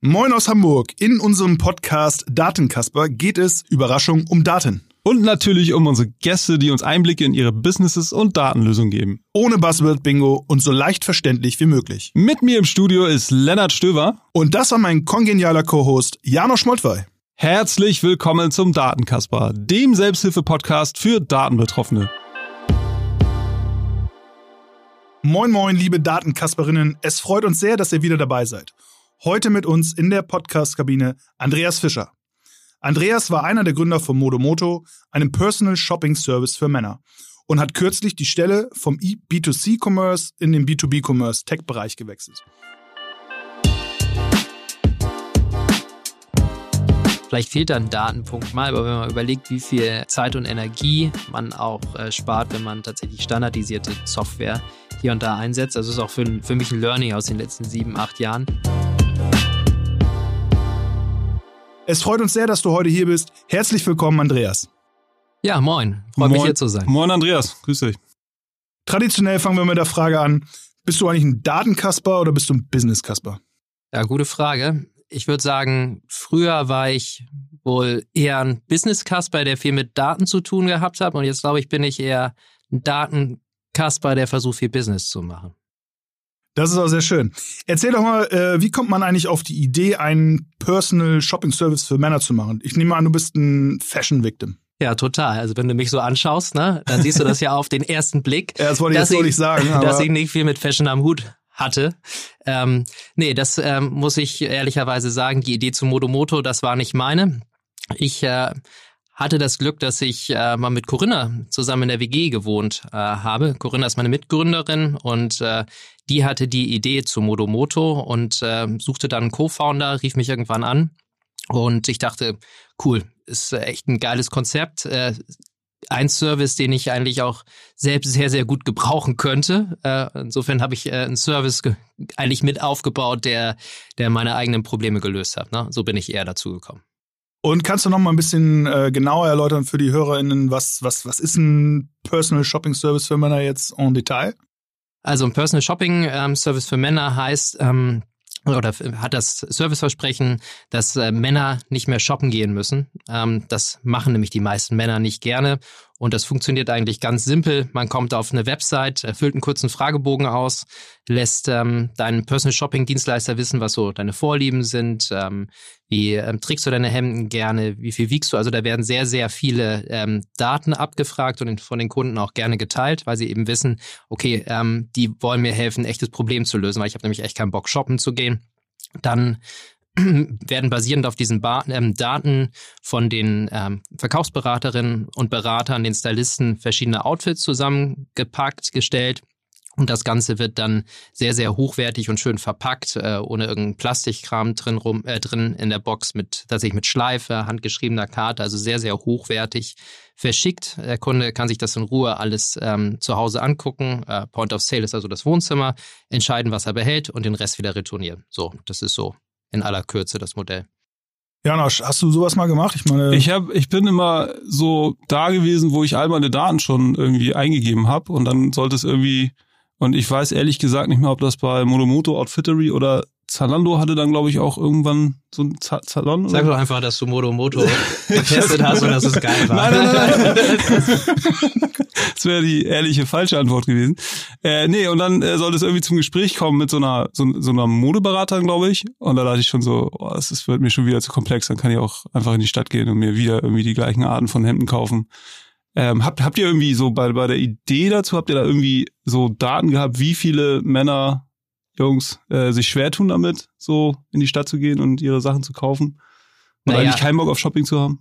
Moin aus Hamburg. In unserem Podcast Datenkasper geht es, Überraschung, um Daten. Und natürlich um unsere Gäste, die uns Einblicke in ihre Businesses und Datenlösungen geben. Ohne Buzzword-Bingo und so leicht verständlich wie möglich. Mit mir im Studio ist Lennart Stöver. Und das war mein kongenialer Co-Host Janosch Moltwey. Herzlich willkommen zum Datenkasper, dem Selbsthilfe-Podcast für Datenbetroffene. Moin moin, liebe Datenkasperinnen. Es freut uns sehr, dass ihr wieder dabei seid. Heute mit uns in der Podcast-Kabine Andreas Fischer. Andreas war einer der Gründer von Modomoto, einem Personal Shopping Service für Männer, und hat kürzlich die Stelle vom B2C-Commerce in den B2B-Commerce-Tech-Bereich gewechselt. Vielleicht fehlt da ein Datenpunkt mal, aber wenn man überlegt, wie viel Zeit und Energie man auch äh, spart, wenn man tatsächlich standardisierte Software hier und da einsetzt. Also ist auch für, für mich ein Learning aus den letzten sieben, acht Jahren. Es freut uns sehr, dass du heute hier bist. Herzlich willkommen, Andreas. Ja, moin. Freut mich hier zu sein. Moin, Andreas. Grüß dich. Traditionell fangen wir mit der Frage an. Bist du eigentlich ein Datenkasper oder bist du ein Business-Kasper? Ja, gute Frage. Ich würde sagen, früher war ich wohl eher ein Business-Kasper, der viel mit Daten zu tun gehabt hat. Und jetzt glaube ich, bin ich eher ein Datenkasper, der versucht, viel Business zu machen. Das ist auch sehr schön. Erzähl doch mal, äh, wie kommt man eigentlich auf die Idee, einen Personal Shopping Service für Männer zu machen? Ich nehme an, du bist ein Fashion Victim. Ja, total. Also wenn du mich so anschaust, ne, dann siehst du das ja auf den ersten Blick. Ja, das wollte ich jetzt so nicht sagen. Dass ich nicht viel mit Fashion am Hut hatte. Ähm, nee, das ähm, muss ich ehrlicherweise sagen. Die Idee zu Modomoto, das war nicht meine. Ich äh, hatte das Glück, dass ich äh, mal mit Corinna zusammen in der WG gewohnt äh, habe. Corinna ist meine Mitgründerin und äh, die hatte die Idee zu Modomoto und äh, suchte dann einen Co-Founder, rief mich irgendwann an und ich dachte, cool, ist echt ein geiles Konzept. Äh, ein Service, den ich eigentlich auch selbst sehr, sehr gut gebrauchen könnte. Äh, insofern habe ich äh, einen Service eigentlich mit aufgebaut, der, der meine eigenen Probleme gelöst hat. Ne? So bin ich eher dazu gekommen. Und kannst du noch mal ein bisschen äh, genauer erläutern für die HörerInnen, was, was, was ist ein Personal Shopping Service für Männer jetzt en Detail? Also ein Personal Shopping ähm, Service für Männer heißt, ähm, oder hat das Serviceversprechen, dass äh, Männer nicht mehr shoppen gehen müssen. Ähm, das machen nämlich die meisten Männer nicht gerne. Und das funktioniert eigentlich ganz simpel. Man kommt auf eine Website, erfüllt einen kurzen Fragebogen aus, lässt ähm, deinen Personal Shopping Dienstleister wissen, was so deine Vorlieben sind, ähm, wie ähm, trägst du deine Hemden gerne, wie viel wiegst du. Also da werden sehr, sehr viele ähm, Daten abgefragt und von den Kunden auch gerne geteilt, weil sie eben wissen, okay, ähm, die wollen mir helfen, ein echtes Problem zu lösen, weil ich habe nämlich echt keinen Bock, shoppen zu gehen. Dann werden basierend auf diesen ba ähm, Daten von den ähm, Verkaufsberaterinnen und Beratern, den Stylisten, verschiedene Outfits zusammengepackt, gestellt. Und das Ganze wird dann sehr, sehr hochwertig und schön verpackt, äh, ohne irgendeinen Plastikkram drin, rum, äh, drin in der Box, mit tatsächlich mit Schleife, handgeschriebener Karte, also sehr, sehr hochwertig verschickt. Der Kunde kann sich das in Ruhe alles ähm, zu Hause angucken. Äh, Point of Sale ist also das Wohnzimmer, entscheiden, was er behält und den Rest wieder retournieren. So, das ist so in aller Kürze das Modell. Janosch, hast du sowas mal gemacht? Ich meine, ich habe, ich bin immer so da gewesen, wo ich all meine Daten schon irgendwie eingegeben habe und dann sollte es irgendwie und ich weiß ehrlich gesagt nicht mehr, ob das bei Modomoto Outfittery oder Zalando hatte dann, glaube ich, auch irgendwann so ein Z Salon. Sag doch einfach, dass du Modo Moto getestet hast und dass es geil war. Nein, nein, nein. das wäre die ehrliche falsche Antwort gewesen. Äh, nee, und dann äh, sollte es irgendwie zum Gespräch kommen mit so einer so, so einer Modeberaterin, glaube ich. Und da dachte ich schon so, oh, das ist, wird mir schon wieder zu komplex. Dann kann ich auch einfach in die Stadt gehen und mir wieder irgendwie die gleichen Arten von Hemden kaufen. Ähm, habt, habt ihr irgendwie so bei, bei der Idee dazu, habt ihr da irgendwie so Daten gehabt, wie viele Männer Jungs äh, sich schwer tun damit, so in die Stadt zu gehen und ihre Sachen zu kaufen? Und naja. eigentlich keinen Bock auf Shopping zu haben?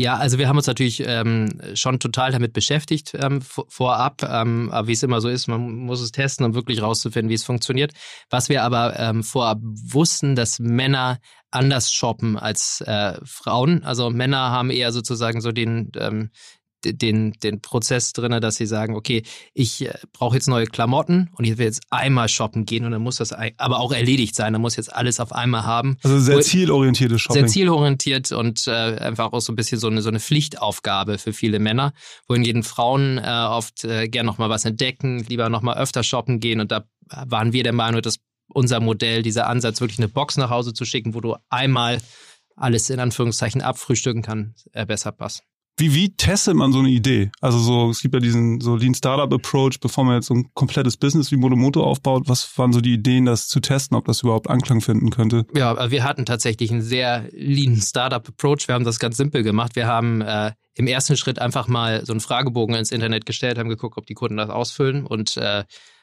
Ja, also wir haben uns natürlich ähm, schon total damit beschäftigt ähm, vorab, ähm, aber wie es immer so ist, man muss es testen, um wirklich rauszufinden, wie es funktioniert. Was wir aber ähm, vorab wussten, dass Männer anders shoppen als äh, Frauen. Also Männer haben eher sozusagen so den ähm, den, den Prozess drin, dass sie sagen, okay, ich äh, brauche jetzt neue Klamotten und ich will jetzt einmal shoppen gehen und dann muss das aber auch erledigt sein. Dann muss jetzt alles auf einmal haben. Also sehr zielorientiertes Shopping. Sehr zielorientiert und äh, einfach auch so ein bisschen so eine, so eine Pflichtaufgabe für viele Männer, wohingegen Frauen äh, oft äh, gern nochmal was entdecken, lieber nochmal öfter shoppen gehen und da waren wir der Meinung, das unser Modell, dieser Ansatz, wirklich eine Box nach Hause zu schicken, wo du einmal alles in Anführungszeichen abfrühstücken kannst, äh, besser passt. Wie, wie testet man so eine Idee? Also so, es gibt ja diesen so Lean Startup Approach, bevor man jetzt so ein komplettes Business wie Modomoto aufbaut. Was waren so die Ideen, das zu testen, ob das überhaupt Anklang finden könnte? Ja, wir hatten tatsächlich einen sehr Lean Startup Approach. Wir haben das ganz simpel gemacht. Wir haben äh, im ersten Schritt einfach mal so einen Fragebogen ins Internet gestellt, haben geguckt, ob die Kunden das ausfüllen und äh,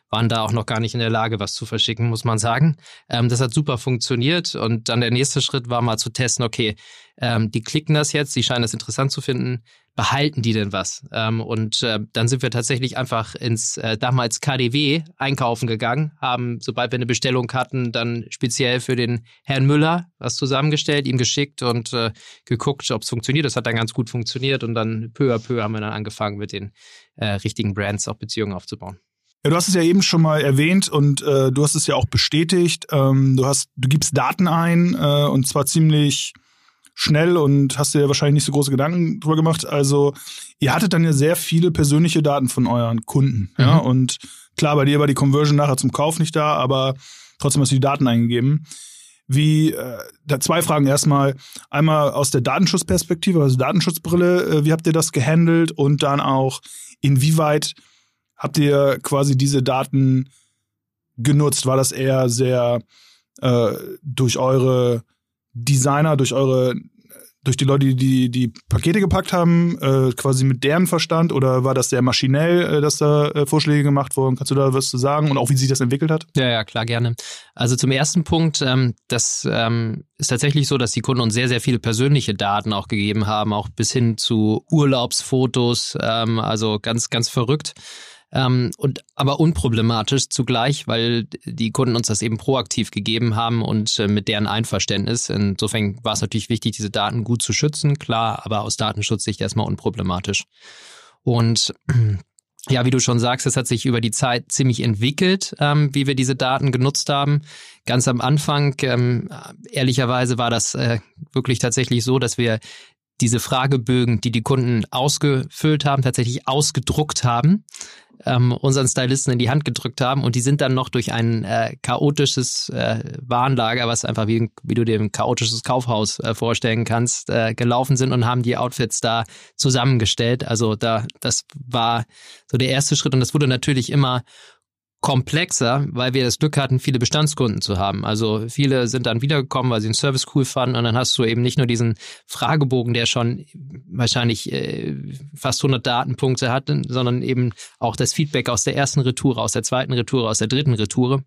waren da auch noch gar nicht in der Lage, was zu verschicken, muss man sagen. Ähm, das hat super funktioniert und dann der nächste Schritt war mal zu testen, okay, ähm, die klicken das jetzt, die scheinen das interessant zu finden, behalten die denn was? Ähm, und äh, dann sind wir tatsächlich einfach ins äh, damals KDW einkaufen gegangen, haben, sobald wir eine Bestellung hatten, dann speziell für den Herrn Müller was zusammengestellt, ihm geschickt und äh, geguckt, ob es funktioniert. Das hat dann ganz gut funktioniert und dann peu à peu haben wir dann angefangen, mit den äh, richtigen Brands auch Beziehungen aufzubauen. Ja, du hast es ja eben schon mal erwähnt und äh, du hast es ja auch bestätigt. Ähm, du hast, du gibst Daten ein äh, und zwar ziemlich schnell und hast dir wahrscheinlich nicht so große Gedanken drüber gemacht. Also ihr hattet dann ja sehr viele persönliche Daten von euren Kunden. Mhm. Ja, und klar, bei dir war die Conversion nachher zum Kauf nicht da, aber trotzdem hast du die Daten eingegeben. Wie, äh, da zwei Fragen erstmal. Einmal aus der Datenschutzperspektive, also Datenschutzbrille, äh, wie habt ihr das gehandelt? Und dann auch, inwieweit habt ihr quasi diese Daten genutzt? War das eher sehr äh, durch eure Designer, durch eure durch die Leute, die die Pakete gepackt haben, äh, quasi mit deren Verstand oder war das sehr maschinell, äh, dass da äh, Vorschläge gemacht wurden? Kannst du da was zu sagen und auch wie sich das entwickelt hat? Ja, ja, klar, gerne. Also zum ersten Punkt, ähm, das ähm, ist tatsächlich so, dass die Kunden uns sehr, sehr viele persönliche Daten auch gegeben haben, auch bis hin zu Urlaubsfotos, ähm, also ganz, ganz verrückt ähm, und aber unproblematisch zugleich, weil die Kunden uns das eben proaktiv gegeben haben und äh, mit deren Einverständnis. Insofern war es natürlich wichtig, diese Daten gut zu schützen, klar, aber aus Datenschutzsicht erstmal unproblematisch. Und ja, wie du schon sagst, es hat sich über die Zeit ziemlich entwickelt, ähm, wie wir diese Daten genutzt haben. Ganz am Anfang, ähm, ehrlicherweise, war das äh, wirklich tatsächlich so, dass wir diese Fragebögen, die die Kunden ausgefüllt haben, tatsächlich ausgedruckt haben ähm, unseren Stylisten in die Hand gedrückt haben und die sind dann noch durch ein äh, chaotisches äh, Warenlager, was einfach wie, wie du dir ein chaotisches Kaufhaus äh, vorstellen kannst, äh, gelaufen sind und haben die Outfits da zusammengestellt. Also da, das war so der erste Schritt und das wurde natürlich immer komplexer, weil wir das Glück hatten, viele Bestandskunden zu haben. Also viele sind dann wiedergekommen, weil sie den Service cool fanden und dann hast du eben nicht nur diesen Fragebogen, der schon wahrscheinlich äh, fast 100 Datenpunkte hat, sondern eben auch das Feedback aus der ersten Retour, aus der zweiten Retour, aus der dritten Retour.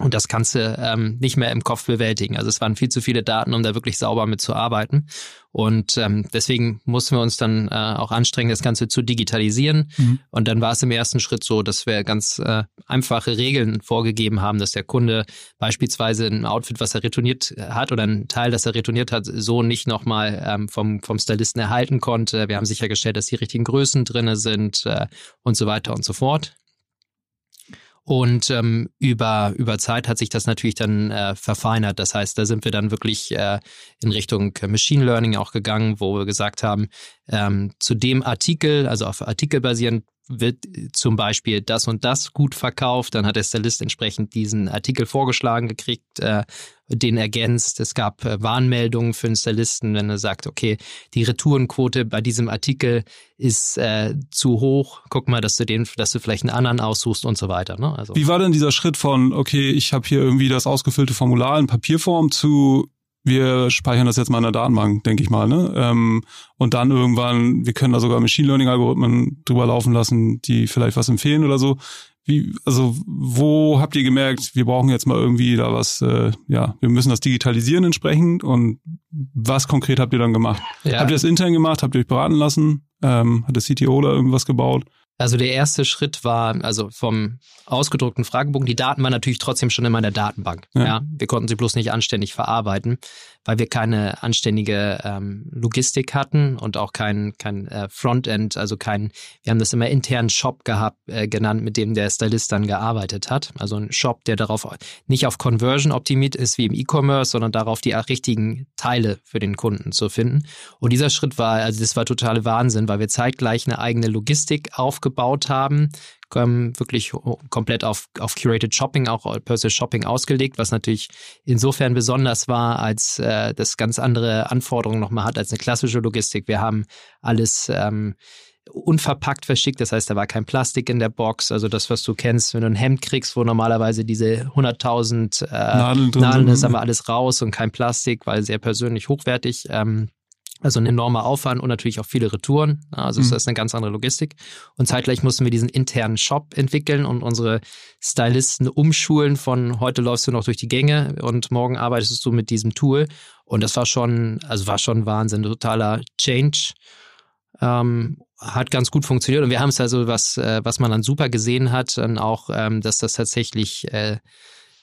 Und das kannst du ähm, nicht mehr im Kopf bewältigen. Also es waren viel zu viele Daten, um da wirklich sauber mit zu arbeiten. Und ähm, deswegen mussten wir uns dann äh, auch anstrengen, das Ganze zu digitalisieren. Mhm. Und dann war es im ersten Schritt so, dass wir ganz äh, einfache Regeln vorgegeben haben, dass der Kunde beispielsweise ein Outfit, was er retourniert hat oder ein Teil, das er retourniert hat, so nicht nochmal ähm, vom, vom Stylisten erhalten konnte. Wir haben sichergestellt, dass die richtigen Größen drinne sind äh, und so weiter und so fort. Und ähm, über, über Zeit hat sich das natürlich dann äh, verfeinert. Das heißt, da sind wir dann wirklich äh, in Richtung Machine Learning auch gegangen, wo wir gesagt haben, ähm, zu dem Artikel, also auf Artikel basierend, wird zum Beispiel das und das gut verkauft, dann hat der Stylist entsprechend diesen Artikel vorgeschlagen gekriegt, äh, den ergänzt. Es gab äh, Warnmeldungen für den Stylisten, wenn er sagt, okay, die Retourenquote bei diesem Artikel ist äh, zu hoch, guck mal, dass du den, dass du vielleicht einen anderen aussuchst und so weiter. Ne? Also. Wie war denn dieser Schritt von, okay, ich habe hier irgendwie das ausgefüllte Formular in Papierform zu wir speichern das jetzt mal in der Datenbank, denke ich mal, ne? Ähm, und dann irgendwann, wir können da sogar Machine Learning Algorithmen drüber laufen lassen, die vielleicht was empfehlen oder so. Wie, also wo habt ihr gemerkt, wir brauchen jetzt mal irgendwie da was, äh, ja, wir müssen das digitalisieren entsprechend und was konkret habt ihr dann gemacht? Ja. Habt ihr das intern gemacht? Habt ihr euch beraten lassen? Ähm, hat der CTO da irgendwas gebaut? Also der erste Schritt war, also vom ausgedruckten Fragebogen, die Daten waren natürlich trotzdem schon immer in der Datenbank. Ja. ja. Wir konnten sie bloß nicht anständig verarbeiten, weil wir keine anständige ähm, Logistik hatten und auch kein, kein äh, Frontend, also kein, wir haben das immer internen Shop gehabt, äh, genannt, mit dem der Stylist dann gearbeitet hat. Also ein Shop, der darauf nicht auf Conversion optimiert ist wie im E-Commerce, sondern darauf die richtigen Teile für den Kunden zu finden. Und dieser Schritt war, also das war totale Wahnsinn, weil wir zeitgleich eine eigene Logistik aufgebaut aufgebaut haben, ähm, wirklich komplett auf, auf Curated Shopping, auch Personal Shopping ausgelegt, was natürlich insofern besonders war, als äh, das ganz andere Anforderungen nochmal hat als eine klassische Logistik. Wir haben alles ähm, unverpackt verschickt. Das heißt, da war kein Plastik in der Box. Also das, was du kennst, wenn du ein Hemd kriegst, wo normalerweise diese 100.000 äh, Nadeln, drin Nadeln ist, haben wir alles raus und kein Plastik, weil sehr persönlich hochwertig. Ähm, also ein enormer Aufwand und natürlich auch viele Retouren. Also mhm. das ist eine ganz andere Logistik. Und zeitgleich mussten wir diesen internen Shop entwickeln und unsere Stylisten umschulen von heute läufst du noch durch die Gänge und morgen arbeitest du mit diesem Tool. Und das war schon, also war schon Wahnsinn, totaler Change. Ähm, hat ganz gut funktioniert und wir haben es also, was, äh, was man dann super gesehen hat, dann auch, ähm, dass das tatsächlich äh,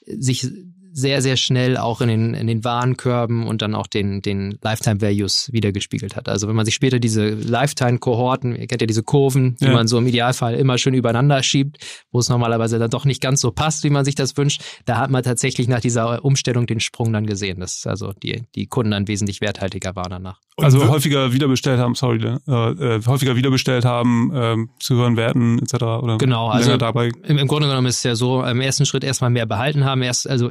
sich sehr, sehr schnell auch in den, in den Warenkörben und dann auch den, den Lifetime Values wiedergespiegelt hat. Also wenn man sich später diese Lifetime-Kohorten, ihr kennt ja diese Kurven, die ja. man so im Idealfall immer schön übereinander schiebt, wo es normalerweise dann doch nicht ganz so passt, wie man sich das wünscht, da hat man tatsächlich nach dieser Umstellung den Sprung dann gesehen, dass also die, die Kunden dann wesentlich werthaltiger waren danach. Also häufiger wiederbestellt haben, sorry, äh, äh, häufiger wiederbestellt haben, äh, zu höheren Werten etc. Oder genau, also dabei. Im, im Grunde genommen ist es ja so, im ersten Schritt erstmal mehr behalten haben, erst also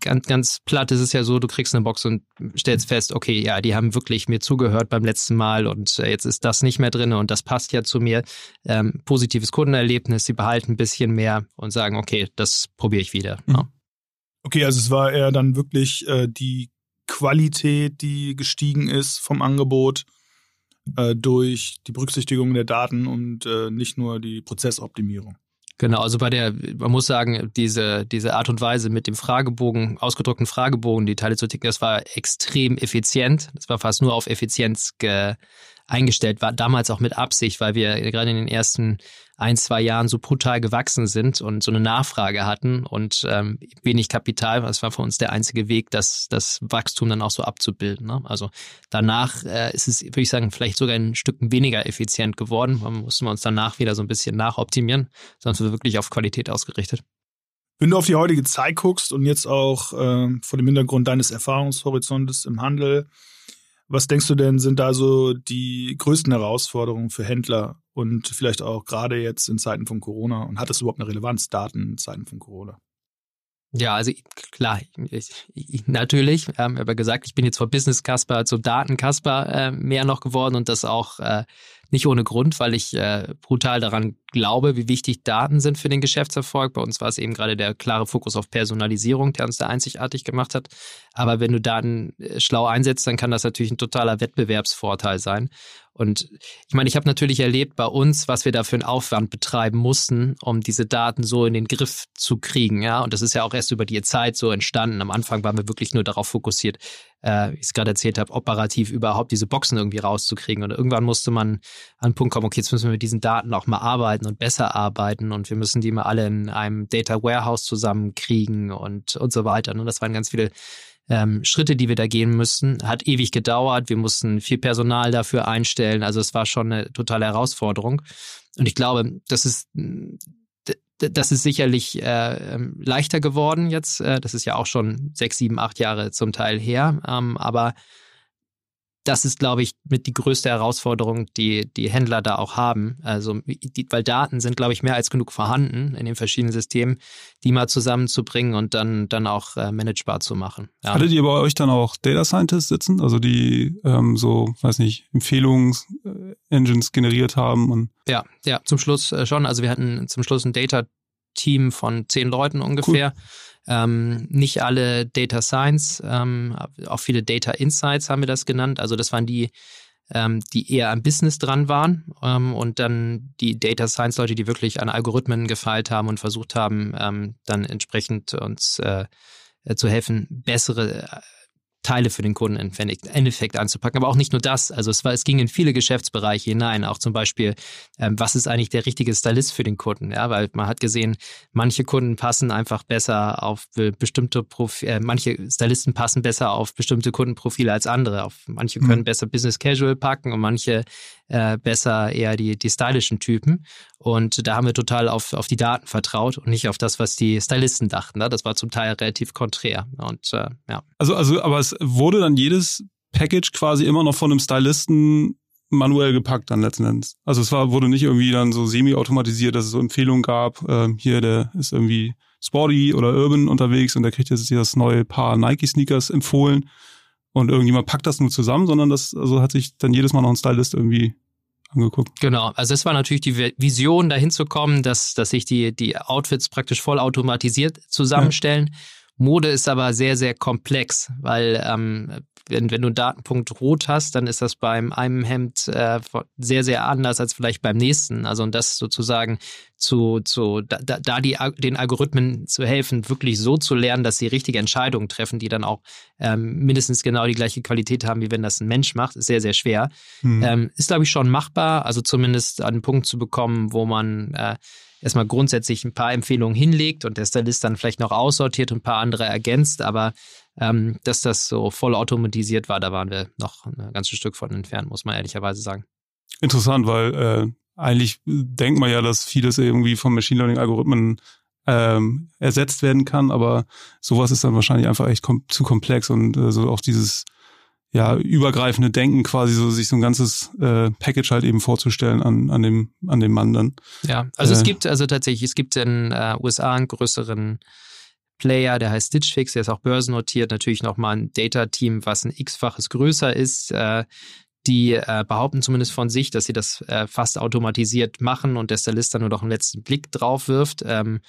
ganz, ganz platt ist es ja so, du kriegst eine Box und stellst fest, okay, ja, die haben wirklich mir zugehört beim letzten Mal und äh, jetzt ist das nicht mehr drin und das passt ja zu mir. Ähm, positives Kundenerlebnis, sie behalten ein bisschen mehr und sagen, okay, das probiere ich wieder. Mhm. Ja. Okay, also es war eher dann wirklich äh, die Qualität, die gestiegen ist vom Angebot äh, durch die Berücksichtigung der Daten und äh, nicht nur die Prozessoptimierung. Genau, also bei der, man muss sagen, diese, diese Art und Weise mit dem Fragebogen, ausgedruckten Fragebogen, die Teile zu ticken, das war extrem effizient. Das war fast nur auf Effizienz ge, eingestellt, war damals auch mit Absicht, weil wir gerade in den ersten ein, zwei Jahren so brutal gewachsen sind und so eine Nachfrage hatten und ähm, wenig Kapital. Das war für uns der einzige Weg, das, das Wachstum dann auch so abzubilden. Ne? Also danach äh, ist es, würde ich sagen, vielleicht sogar ein Stück weniger effizient geworden. Da mussten wir uns danach wieder so ein bisschen nachoptimieren, sonst sind wir wirklich auf Qualität ausgerichtet. Wenn du auf die heutige Zeit guckst und jetzt auch äh, vor dem Hintergrund deines Erfahrungshorizontes im Handel, was denkst du denn, sind da so die größten Herausforderungen für Händler und vielleicht auch gerade jetzt in Zeiten von Corona? Und hat das überhaupt eine Relevanz, Daten in Zeiten von Corona? Ja, also klar, ich, ich, natürlich. Ähm, aber gesagt, ich bin jetzt vor Business Casper zum Daten Casper äh, mehr noch geworden und das auch äh, nicht ohne Grund, weil ich äh, brutal daran glaube, wie wichtig Daten sind für den Geschäftserfolg. Bei uns war es eben gerade der klare Fokus auf Personalisierung, der uns da einzigartig gemacht hat. Aber wenn du Daten äh, schlau einsetzt, dann kann das natürlich ein totaler Wettbewerbsvorteil sein. Und ich meine, ich habe natürlich erlebt bei uns, was wir da für einen Aufwand betreiben mussten, um diese Daten so in den Griff zu kriegen. Ja, und das ist ja auch erst über die Zeit so entstanden. Am Anfang waren wir wirklich nur darauf fokussiert, äh, wie ich es gerade erzählt habe, operativ überhaupt diese Boxen irgendwie rauszukriegen. Und irgendwann musste man an den Punkt kommen, okay, jetzt müssen wir mit diesen Daten auch mal arbeiten und besser arbeiten und wir müssen die mal alle in einem Data Warehouse zusammenkriegen und, und so weiter. Und das waren ganz viele ähm, Schritte, die wir da gehen müssten. Hat ewig gedauert. Wir mussten viel Personal dafür einstellen. Also es war schon eine totale Herausforderung. Und ich glaube, das ist das ist sicherlich äh, ähm, leichter geworden jetzt. Äh, das ist ja auch schon sechs, sieben, acht Jahre zum Teil her. Ähm, aber das ist, glaube ich, mit die größte Herausforderung, die die Händler da auch haben. Also, die, weil Daten sind, glaube ich, mehr als genug vorhanden in den verschiedenen Systemen, die mal zusammenzubringen und dann, dann auch äh, managebar zu machen. Ja. Hattet ihr bei euch dann auch Data Scientists sitzen, also die ähm, so, weiß nicht, Empfehlungs-Engines generiert haben? Und ja, ja, zum Schluss äh, schon. Also wir hatten zum Schluss ein Data-Team von zehn Leuten ungefähr. Cool ähm, nicht alle Data Science, ähm, auch viele Data Insights haben wir das genannt. Also das waren die, ähm, die eher am Business dran waren ähm, und dann die Data Science Leute, die wirklich an Algorithmen gefeilt haben und versucht haben, ähm, dann entsprechend uns äh, zu helfen, bessere Teile für den Kunden im Endeffekt anzupacken. Aber auch nicht nur das. Also es war, es ging in viele Geschäftsbereiche hinein. Auch zum Beispiel, ähm, was ist eigentlich der richtige Stylist für den Kunden? Ja, weil man hat gesehen, manche Kunden passen einfach besser auf bestimmte Profile, äh, manche Stylisten passen besser auf bestimmte Kundenprofile als andere. Auf manche können mhm. besser Business Casual packen und manche äh, besser eher die, die stylischen Typen. Und da haben wir total auf, auf die Daten vertraut und nicht auf das, was die Stylisten dachten. Ne? Das war zum Teil relativ konträr. Und äh, ja. Also, also, aber es wurde dann jedes Package quasi immer noch von einem Stylisten manuell gepackt dann letzten Endes. Also es war, wurde nicht irgendwie dann so semi-automatisiert, dass es so Empfehlungen gab, äh, hier, der ist irgendwie Sporty oder Urban unterwegs und der kriegt jetzt hier das neue Paar Nike-Sneakers empfohlen und irgendjemand packt das nur zusammen, sondern das also hat sich dann jedes Mal noch ein Stylist irgendwie angeguckt. Genau, also es war natürlich die Vision, dahin zu kommen, dass, dass sich die, die Outfits praktisch vollautomatisiert zusammenstellen. Ja. Mode ist aber sehr, sehr komplex, weil ähm, wenn, wenn du einen Datenpunkt rot hast, dann ist das beim einem Hemd äh, sehr, sehr anders als vielleicht beim nächsten. Also und das sozusagen zu, zu da, da die, den Algorithmen zu helfen, wirklich so zu lernen, dass sie richtige Entscheidungen treffen, die dann auch ähm, mindestens genau die gleiche Qualität haben, wie wenn das ein Mensch macht, ist sehr, sehr schwer. Mhm. Ähm, ist, glaube ich, schon machbar, also zumindest an einen Punkt zu bekommen, wo man äh, erstmal grundsätzlich ein paar Empfehlungen hinlegt und der Stylist dann vielleicht noch aussortiert und ein paar andere ergänzt, aber ähm, dass das so voll automatisiert war, da waren wir noch ein ganzes Stück von entfernt, muss man ehrlicherweise sagen. Interessant, weil äh, eigentlich denkt man ja, dass vieles irgendwie von Machine Learning Algorithmen ähm, ersetzt werden kann, aber sowas ist dann wahrscheinlich einfach echt kom zu komplex und äh, so auch dieses ja übergreifende Denken quasi so sich so ein ganzes äh, Package halt eben vorzustellen an an dem an dem Mann dann. Ja, also äh, es gibt also tatsächlich es gibt in äh, USA einen größeren Player, der heißt Stitch Fix, der ist auch börsennotiert, natürlich nochmal ein Data-Team, was ein x-faches größer ist. Äh, die äh, behaupten zumindest von sich, dass sie das äh, fast automatisiert machen und der Stylist dann nur noch einen letzten Blick drauf wirft. Ähm,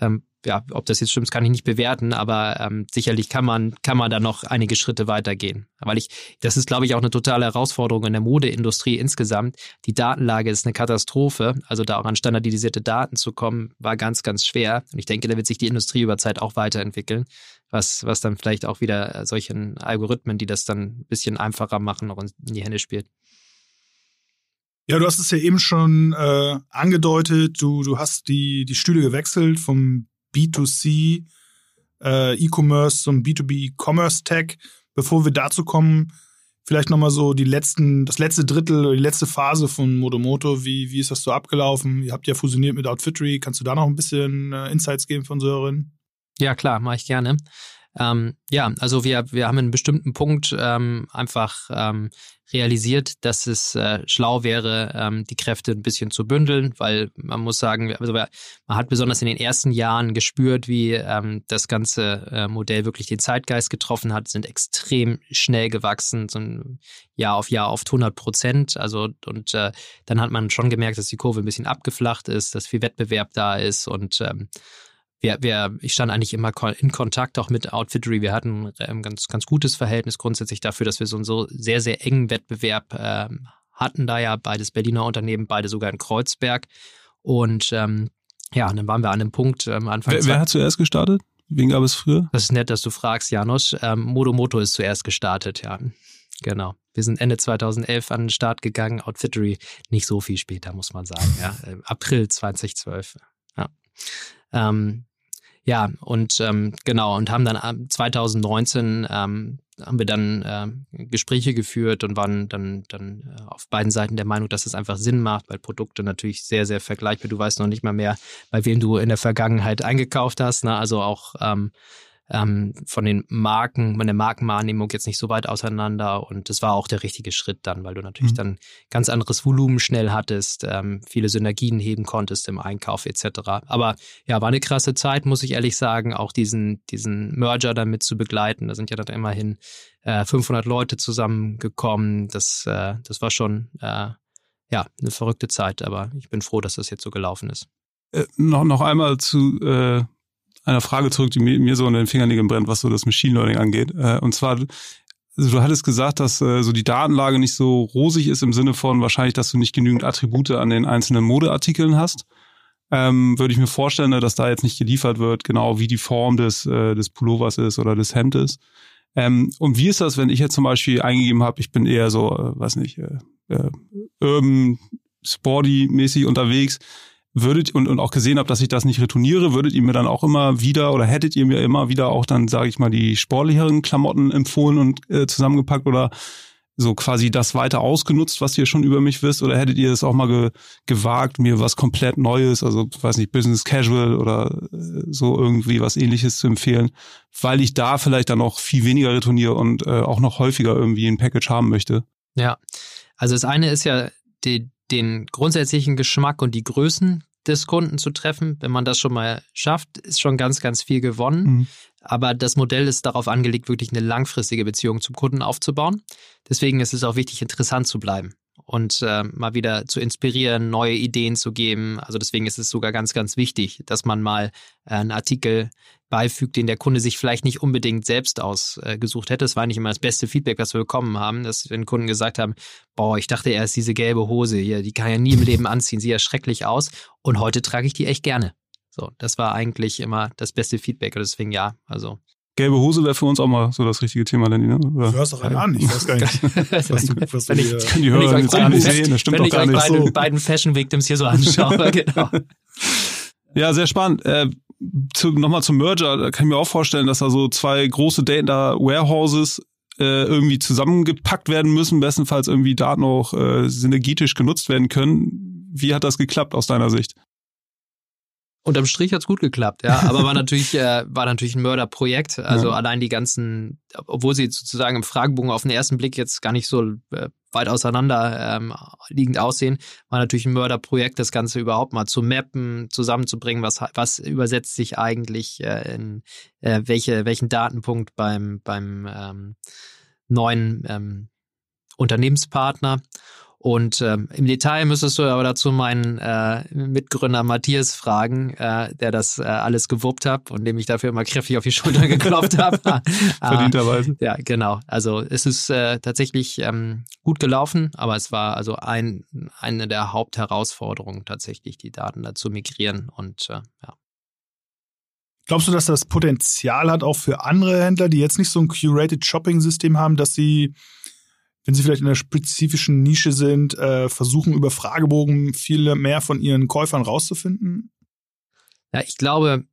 ähm, ja, ob das jetzt stimmt, kann ich nicht bewerten, aber ähm, sicherlich kann man, kann man da noch einige Schritte weitergehen. Weil ich, das ist, glaube ich, auch eine totale Herausforderung in der Modeindustrie insgesamt. Die Datenlage ist eine Katastrophe. Also da auch an standardisierte Daten zu kommen, war ganz, ganz schwer. Und ich denke, da wird sich die Industrie über Zeit auch weiterentwickeln, was, was dann vielleicht auch wieder solchen Algorithmen, die das dann ein bisschen einfacher machen, noch in die Hände spielt. Ja, du hast es ja eben schon äh, angedeutet. Du, du hast die, die Stühle gewechselt vom B2C äh, E-Commerce zum B2B Commerce Tech. Bevor wir dazu kommen, vielleicht nochmal so die letzten, das letzte Drittel oder die letzte Phase von Modomoto. Wie, wie ist das so abgelaufen? Ihr habt ja fusioniert mit Outfittery. Kannst du da noch ein bisschen äh, Insights geben von Sören? Ja, klar, mache ich gerne. Ähm, ja, also wir, wir haben einen bestimmten Punkt ähm, einfach ähm, realisiert, dass es äh, schlau wäre, ähm, die Kräfte ein bisschen zu bündeln, weil man muss sagen, also man hat besonders in den ersten Jahren gespürt, wie ähm, das ganze äh, Modell wirklich den Zeitgeist getroffen hat, sind extrem schnell gewachsen, so Jahr auf Jahr auf 100 Prozent. Also und äh, dann hat man schon gemerkt, dass die Kurve ein bisschen abgeflacht ist, dass viel Wettbewerb da ist und ähm, wir, wir, ich stand eigentlich immer in Kontakt auch mit Outfittery. Wir hatten ein ähm, ganz, ganz gutes Verhältnis grundsätzlich dafür, dass wir so einen so sehr, sehr engen Wettbewerb ähm, hatten, da ja beides Berliner Unternehmen, beide sogar in Kreuzberg. Und ähm, ja, und dann waren wir an einem Punkt ähm, Anfang. Wer, wer hat zuerst gestartet? Wen gab es früher? Das ist nett, dass du fragst, Janusz. Ähm, Modomoto ist zuerst gestartet, ja. Genau. Wir sind Ende 2011 an den Start gegangen, Outfittery nicht so viel später, muss man sagen. Ja. April 2012. Ja. Ähm, ja, und ähm, genau, und haben dann 2019 ähm, haben wir dann äh, Gespräche geführt und waren dann, dann äh, auf beiden Seiten der Meinung, dass es einfach Sinn macht, weil Produkte natürlich sehr, sehr vergleichbar. Du weißt noch nicht mal mehr, bei wem du in der Vergangenheit eingekauft hast. Ne? Also auch ähm, ähm, von den Marken, von der Markenwahrnehmung jetzt nicht so weit auseinander. Und das war auch der richtige Schritt dann, weil du natürlich mhm. dann ganz anderes Volumen schnell hattest, ähm, viele Synergien heben konntest im Einkauf etc. Aber ja, war eine krasse Zeit, muss ich ehrlich sagen, auch diesen, diesen Merger damit zu begleiten. Da sind ja dann immerhin äh, 500 Leute zusammengekommen. Das, äh, das war schon äh, ja eine verrückte Zeit, aber ich bin froh, dass das jetzt so gelaufen ist. Äh, noch, noch einmal zu äh, einer Frage zurück, die mir, so in den Fingernägeln brennt, was so das Machine Learning angeht. Äh, und zwar, also du hattest gesagt, dass äh, so die Datenlage nicht so rosig ist im Sinne von wahrscheinlich, dass du nicht genügend Attribute an den einzelnen Modeartikeln hast. Ähm, würde ich mir vorstellen, ne, dass da jetzt nicht geliefert wird, genau wie die Form des, äh, des Pullovers ist oder des Hemdes. Ähm, und wie ist das, wenn ich jetzt zum Beispiel eingegeben habe, ich bin eher so, äh, weiß nicht, äh, äh, urban, sporty-mäßig unterwegs, würdet und, und auch gesehen habt, dass ich das nicht retourniere, würdet ihr mir dann auch immer wieder oder hättet ihr mir immer wieder auch dann, sage ich mal, die sportlicheren Klamotten empfohlen und äh, zusammengepackt oder so quasi das weiter ausgenutzt, was ihr schon über mich wisst, oder hättet ihr es auch mal ge gewagt, mir was komplett Neues, also weiß nicht, Business Casual oder äh, so irgendwie was ähnliches zu empfehlen, weil ich da vielleicht dann auch viel weniger retourniere und äh, auch noch häufiger irgendwie ein Package haben möchte? Ja, Also das eine ist ja die, den grundsätzlichen Geschmack und die Größen des Kunden zu treffen. Wenn man das schon mal schafft, ist schon ganz, ganz viel gewonnen. Mhm. Aber das Modell ist darauf angelegt, wirklich eine langfristige Beziehung zum Kunden aufzubauen. Deswegen ist es auch wichtig, interessant zu bleiben und äh, mal wieder zu inspirieren, neue Ideen zu geben. Also deswegen ist es sogar ganz, ganz wichtig, dass man mal äh, einen Artikel beifügt, den der Kunde sich vielleicht nicht unbedingt selbst ausgesucht hätte. Das war nicht immer das beste Feedback, was wir bekommen haben, dass wenn Kunden gesagt haben, boah, ich dachte erst diese gelbe Hose hier, die kann ja nie im Leben anziehen, sieht ja schrecklich aus und heute trage ich die echt gerne. So, das war eigentlich immer das beste Feedback und deswegen ja, also Gelbe Hose wäre für uns auch mal so das richtige Thema, Lenny, ne? Oder? Du hörst doch einen an, ich weiß gar nicht, was du, was wenn du ich, kann die Hörer jetzt gar nicht sehen, das stimmt doch gar nicht. Wenn ich euch beiden, beiden Fashion Victims hier so anschaue, genau. Ja, sehr spannend. Äh, zu, Nochmal zum Merger, da kann ich mir auch vorstellen, dass da so zwei große Data Warehouses äh, irgendwie zusammengepackt werden müssen, bestenfalls irgendwie Daten auch äh, synergetisch genutzt werden können. Wie hat das geklappt aus deiner Sicht? Unterm Strich hat's gut geklappt, ja. Aber war natürlich, äh, war natürlich ein Mörderprojekt. Also ja. allein die ganzen, obwohl sie sozusagen im Fragebogen auf den ersten Blick jetzt gar nicht so äh, weit auseinander ähm, liegend aussehen, war natürlich ein Mörderprojekt, das Ganze überhaupt mal zu mappen, zusammenzubringen, was, was übersetzt sich eigentlich äh, in äh, welche, welchen Datenpunkt beim, beim ähm, neuen ähm, Unternehmenspartner. Und ähm, im Detail müsstest du aber dazu meinen äh, Mitgründer Matthias fragen, äh, der das äh, alles gewuppt hat und dem ich dafür immer kräftig auf die Schulter geklopft habe. Verdienterweise. ja, genau. Also es ist äh, tatsächlich ähm, gut gelaufen, aber es war also ein, eine der Hauptherausforderungen tatsächlich, die Daten dazu migrieren und äh, ja. Glaubst du, dass das Potenzial hat auch für andere Händler, die jetzt nicht so ein curated Shopping-System haben, dass sie wenn sie vielleicht in einer spezifischen Nische sind, äh, versuchen über Fragebogen viele mehr von ihren Käufern rauszufinden? Ja, ich glaube,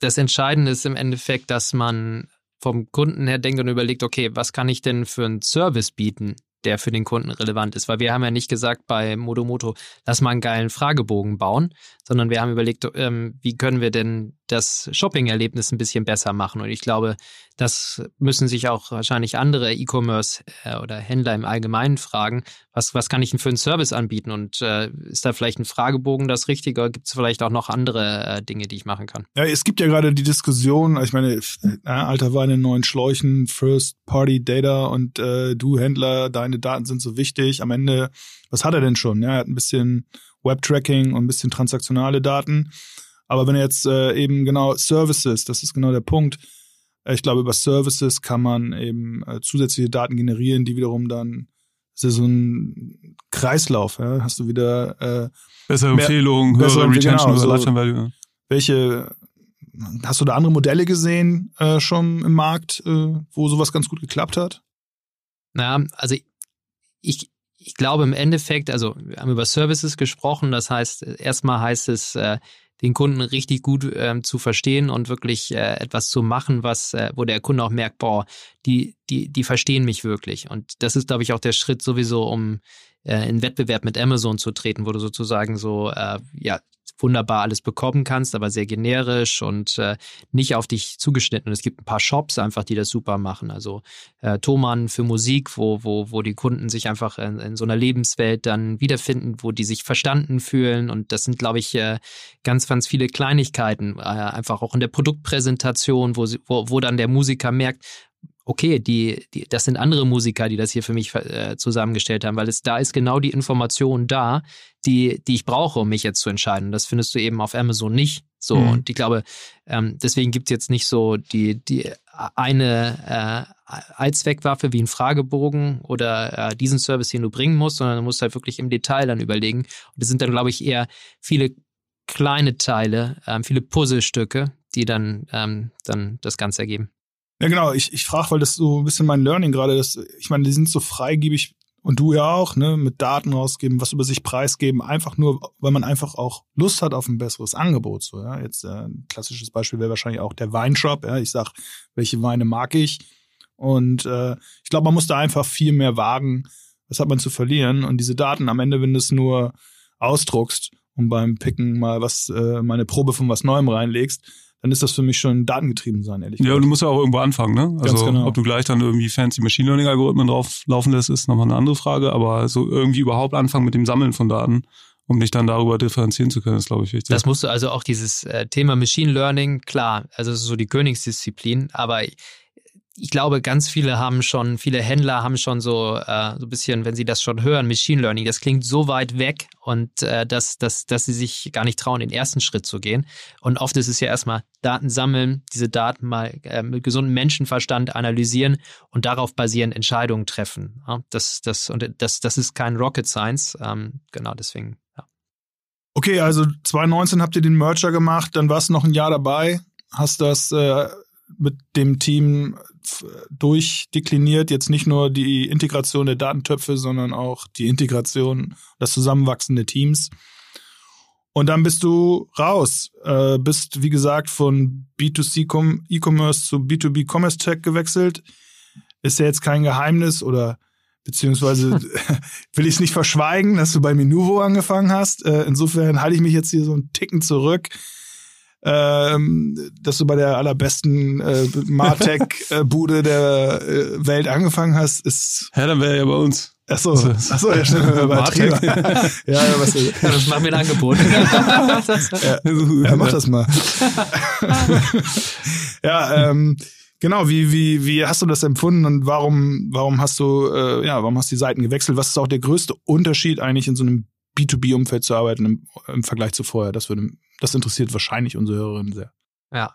das Entscheidende ist im Endeffekt, dass man vom Kunden her denkt und überlegt, okay, was kann ich denn für einen Service bieten, der für den Kunden relevant ist. Weil wir haben ja nicht gesagt bei Modomoto, lass mal einen geilen Fragebogen bauen, sondern wir haben überlegt, ähm, wie können wir denn das Shopping-Erlebnis ein bisschen besser machen. Und ich glaube, das müssen sich auch wahrscheinlich andere E-Commerce äh, oder Händler im Allgemeinen fragen, was, was kann ich denn für einen Service anbieten? Und äh, ist da vielleicht ein Fragebogen das Richtige oder gibt es vielleicht auch noch andere äh, Dinge, die ich machen kann? Ja, es gibt ja gerade die Diskussion, ich meine, äh, alter Wein in neuen Schläuchen, First-Party-Data und äh, du Händler, deine Daten sind so wichtig. Am Ende, was hat er denn schon? Ja, er hat ein bisschen Web-Tracking und ein bisschen transaktionale Daten. Aber wenn jetzt äh, eben genau Services, das ist genau der Punkt, äh, ich glaube, über Services kann man eben äh, zusätzliche Daten generieren, die wiederum dann das ist so ein Kreislauf. Ja? Hast du wieder äh, bessere Empfehlungen, höhere Retention, genau, so, Lifetime Value. Welche hast du da andere Modelle gesehen äh, schon im Markt, äh, wo sowas ganz gut geklappt hat? Naja, also ich, ich glaube im Endeffekt, also wir haben über Services gesprochen, das heißt, erstmal heißt es, äh, den Kunden richtig gut ähm, zu verstehen und wirklich äh, etwas zu machen, was, äh, wo der Kunde auch merkt, boah, die, die, die verstehen mich wirklich. Und das ist, glaube ich, auch der Schritt sowieso, um äh, in Wettbewerb mit Amazon zu treten, wo du sozusagen so äh, ja wunderbar alles bekommen kannst, aber sehr generisch und äh, nicht auf dich zugeschnitten. Und es gibt ein paar Shops einfach, die das super machen. Also äh, Thomann für Musik, wo, wo, wo die Kunden sich einfach in, in so einer Lebenswelt dann wiederfinden, wo die sich verstanden fühlen. Und das sind, glaube ich, äh, ganz, ganz viele Kleinigkeiten, äh, einfach auch in der Produktpräsentation, wo, sie, wo, wo dann der Musiker merkt, okay, die, die, das sind andere Musiker, die das hier für mich äh, zusammengestellt haben, weil es da ist genau die Information da, die, die ich brauche, um mich jetzt zu entscheiden. Das findest du eben auf Amazon nicht. So, mhm. und ich glaube, ähm, deswegen gibt es jetzt nicht so die, die eine äh, Allzweckwaffe wie ein Fragebogen oder äh, diesen Service, den du bringen musst, sondern du musst halt wirklich im Detail dann überlegen. Und das sind dann, glaube ich, eher viele kleine Teile, ähm, viele Puzzlestücke, die dann, ähm, dann das Ganze ergeben. Ja, genau. Ich, ich frage, weil das so ein bisschen mein Learning gerade ist. Ich meine, die sind so freigebig und du ja auch, ne, mit Daten rausgeben, was über sich preisgeben, einfach nur, weil man einfach auch Lust hat auf ein besseres Angebot. So, ja. Jetzt äh, ein klassisches Beispiel wäre wahrscheinlich auch der Weinshop. Ja. Ich sag, welche Weine mag ich? Und äh, ich glaube, man muss da einfach viel mehr wagen. Was hat man zu verlieren? Und diese Daten am Ende, wenn du es nur ausdruckst und beim Picken mal was, äh, mal eine Probe von was Neuem reinlegst, dann ist das für mich schon datengetrieben sein, ehrlich Ja, gesagt. und du musst ja auch irgendwo anfangen, ne? Also genau. ob du gleich dann irgendwie fancy Machine Learning Algorithmen drauf laufen lässt, ist nochmal eine andere Frage, aber so irgendwie überhaupt anfangen mit dem Sammeln von Daten, um dich dann darüber differenzieren zu können, ist glaube ich wichtig. Das musst du also auch dieses äh, Thema Machine Learning, klar, also so die Königsdisziplin, aber ich glaube, ganz viele haben schon, viele Händler haben schon so, äh, so ein bisschen, wenn sie das schon hören, Machine Learning, das klingt so weit weg und äh, dass, dass, dass sie sich gar nicht trauen, den ersten Schritt zu gehen. Und oft ist es ja erstmal Daten sammeln, diese Daten mal äh, mit gesundem Menschenverstand analysieren und darauf basierend Entscheidungen treffen. Ja, das, das, und das, das ist kein Rocket Science. Ähm, genau, deswegen, ja. Okay, also 2019 habt ihr den Merger gemacht, dann warst du noch ein Jahr dabei, hast das äh, mit dem Team f- durchdekliniert, jetzt nicht nur die Integration der Datentöpfe, sondern auch die Integration, das Zusammenwachsen der Teams. Und dann bist du raus, äh, bist wie gesagt von B2C Com- E-Commerce zu B2B Commerce Tech gewechselt. Ist ja jetzt kein Geheimnis oder beziehungsweise will ich es nicht verschweigen, dass du bei Minuvo angefangen hast. Äh, insofern halte ich mich jetzt hier so einen Ticken zurück. Ähm, dass du bei der allerbesten äh, Martech-Bude der äh, Welt angefangen hast, ist. Hä, dann wäre ja bei uns. Achso, achso, ja, stimmt. übertrieben. Martech. ja, ja, was, ja, das machen wir ein Angebot. ja, mach das mal. ja, ähm, genau, wie, wie, wie hast du das empfunden und warum, warum hast du, äh, ja, warum hast du die Seiten gewechselt? Was ist auch der größte Unterschied eigentlich in so einem B2B-Umfeld zu arbeiten im, im Vergleich zu vorher? Das würde, das interessiert wahrscheinlich unsere Hörerinnen sehr. Ja.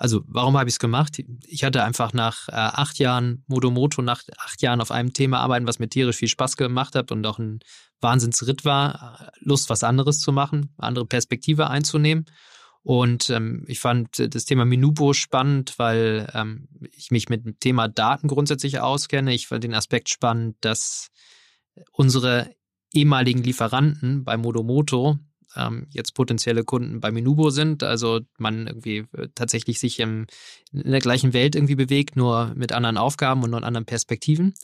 Also, warum habe ich es gemacht? Ich hatte einfach nach äh, acht Jahren Modomoto, nach acht Jahren auf einem Thema arbeiten, was mir tierisch viel Spaß gemacht hat und auch ein Wahnsinnsritt war, äh, Lust, was anderes zu machen, andere Perspektive einzunehmen. Und ähm, ich fand das Thema Minubo spannend, weil ähm, ich mich mit dem Thema Daten grundsätzlich auskenne. Ich fand den Aspekt spannend, dass unsere ehemaligen Lieferanten bei Modomoto ähm, jetzt potenzielle Kunden bei Minubo sind. Also man irgendwie äh, tatsächlich sich im, in der gleichen Welt irgendwie bewegt, nur mit anderen Aufgaben und anderen Perspektiven.